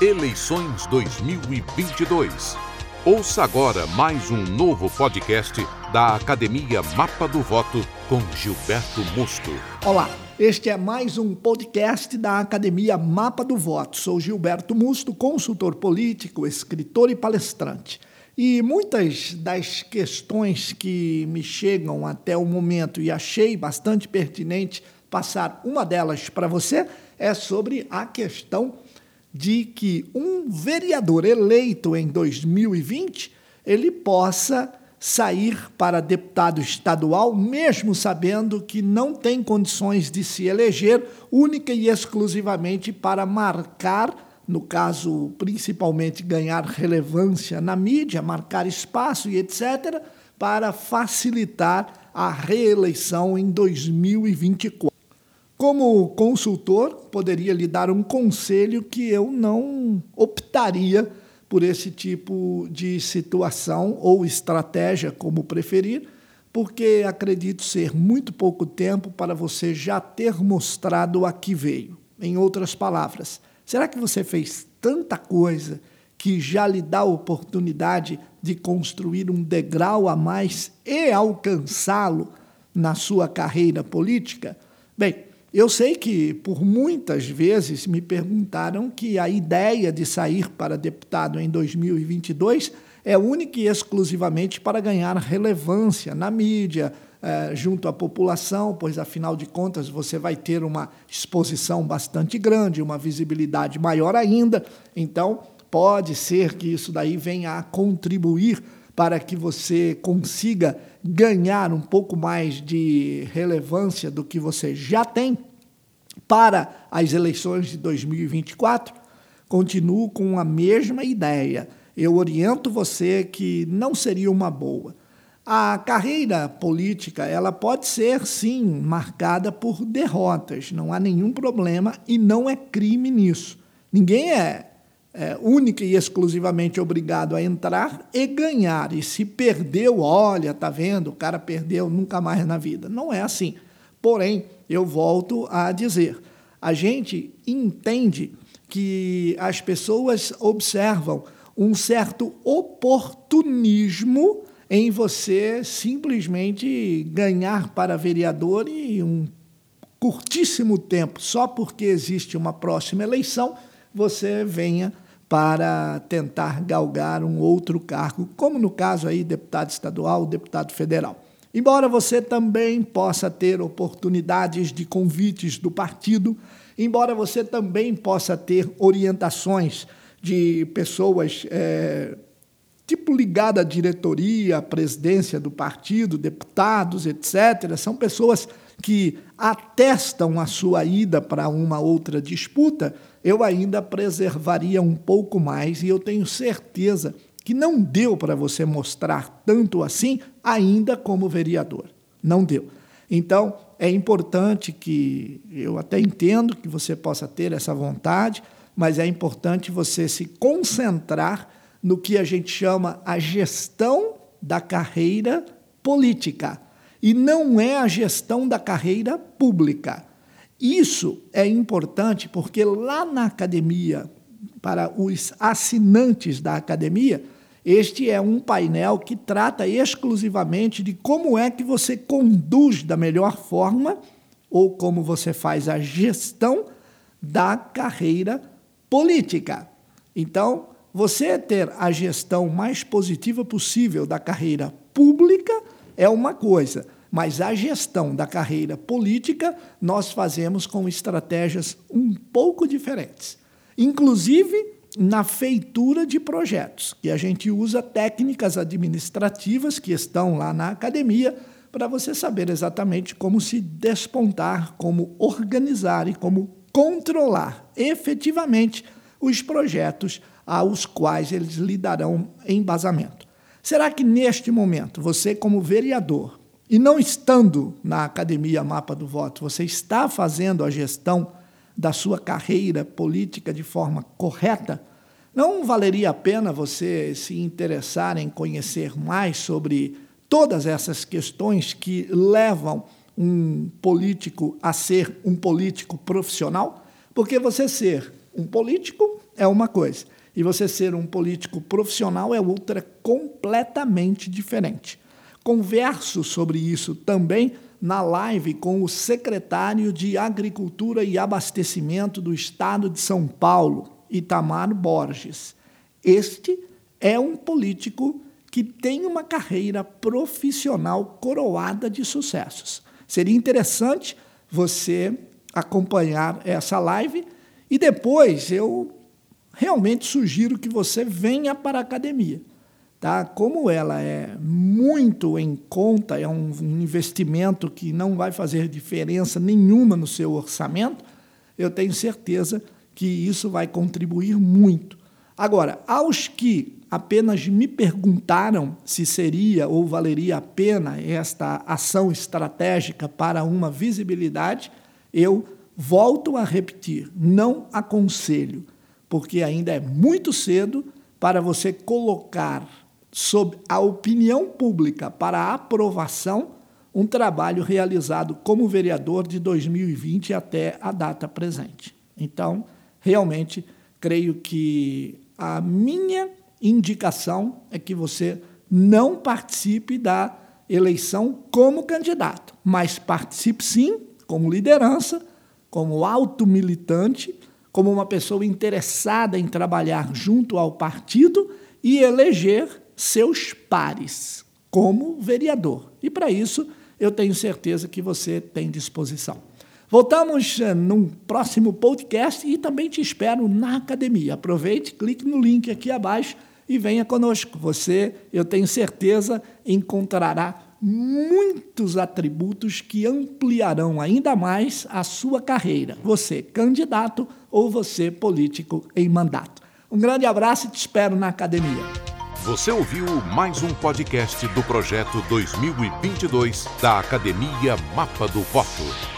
Eleições 2022. Ouça agora mais um novo podcast da Academia Mapa do Voto com Gilberto Musto. Olá, este é mais um podcast da Academia Mapa do Voto. Sou Gilberto Musto, consultor político, escritor e palestrante. E muitas das questões que me chegam até o momento e achei bastante pertinente passar uma delas para você é sobre a questão de que um vereador eleito em 2020 ele possa sair para deputado estadual, mesmo sabendo que não tem condições de se eleger, única e exclusivamente para marcar, no caso, principalmente ganhar relevância na mídia, marcar espaço e etc., para facilitar a reeleição em 2024. Como consultor, poderia lhe dar um conselho que eu não optaria por esse tipo de situação ou estratégia, como preferir, porque acredito ser muito pouco tempo para você já ter mostrado a que veio. Em outras palavras, será que você fez tanta coisa que já lhe dá a oportunidade de construir um degrau a mais e alcançá-lo na sua carreira política? Bem, eu sei que por muitas vezes me perguntaram que a ideia de sair para deputado em 2022 é única e exclusivamente para ganhar relevância na mídia, eh, junto à população, pois afinal de contas você vai ter uma exposição bastante grande, uma visibilidade maior ainda. Então, pode ser que isso daí venha a contribuir para que você consiga ganhar um pouco mais de relevância do que você já tem para as eleições de 2024, continuo com a mesma ideia. Eu oriento você que não seria uma boa. A carreira política, ela pode ser sim marcada por derrotas, não há nenhum problema e não é crime nisso. Ninguém é é, única e exclusivamente obrigado a entrar e ganhar. E se perdeu, olha, tá vendo, o cara perdeu nunca mais na vida. Não é assim. Porém, eu volto a dizer, a gente entende que as pessoas observam um certo oportunismo em você simplesmente ganhar para vereador e um curtíssimo tempo, só porque existe uma próxima eleição, você venha para tentar galgar um outro cargo, como no caso aí deputado estadual, deputado federal. Embora você também possa ter oportunidades de convites do partido, embora você também possa ter orientações de pessoas é, tipo ligada à diretoria, à presidência do partido, deputados, etc., são pessoas que atestam a sua ida para uma outra disputa, eu ainda preservaria um pouco mais e eu tenho certeza que não deu para você mostrar tanto assim ainda como vereador. Não deu. Então, é importante que eu até entendo que você possa ter essa vontade, mas é importante você se concentrar no que a gente chama a gestão da carreira política e não é a gestão da carreira pública. Isso é importante porque lá na academia, para os assinantes da academia, este é um painel que trata exclusivamente de como é que você conduz da melhor forma ou como você faz a gestão da carreira política. Então, você ter a gestão mais positiva possível da carreira pública é uma coisa, mas a gestão da carreira política nós fazemos com estratégias um pouco diferentes. Inclusive, na feitura de projetos, que a gente usa técnicas administrativas que estão lá na academia para você saber exatamente como se despontar, como organizar e como controlar efetivamente os projetos aos quais eles lhe darão embasamento. Será que neste momento, você, como vereador, e não estando na academia Mapa do Voto, você está fazendo a gestão da sua carreira política de forma correta, não valeria a pena você se interessar em conhecer mais sobre todas essas questões que levam um político a ser um político profissional? Porque você ser um político é uma coisa. E você ser um político profissional é outra completamente diferente. Converso sobre isso também na live com o secretário de Agricultura e Abastecimento do Estado de São Paulo, Itamar Borges. Este é um político que tem uma carreira profissional coroada de sucessos. Seria interessante você acompanhar essa live e depois eu realmente sugiro que você venha para a academia. Tá? Como ela é muito em conta, é um investimento que não vai fazer diferença nenhuma no seu orçamento, eu tenho certeza que isso vai contribuir muito. Agora, aos que apenas me perguntaram se seria ou valeria a pena esta ação estratégica para uma visibilidade, eu volto a repetir: não aconselho, porque ainda é muito cedo para você colocar sob a opinião pública para aprovação um trabalho realizado como vereador de 2020 até a data presente. Então, realmente, creio que a minha indicação é que você não participe da eleição como candidato, mas participe sim como liderança, como alto militante, como uma pessoa interessada em trabalhar junto ao partido e eleger seus pares como vereador. E para isso, eu tenho certeza que você tem disposição. Voltamos eh, num próximo podcast e também te espero na academia. Aproveite, clique no link aqui abaixo e venha conosco. Você, eu tenho certeza, encontrará muitos atributos que ampliarão ainda mais a sua carreira. Você, candidato ou você, político em mandato. Um grande abraço e te espero na academia. Você ouviu mais um podcast do projeto 2022 da Academia Mapa do Voto.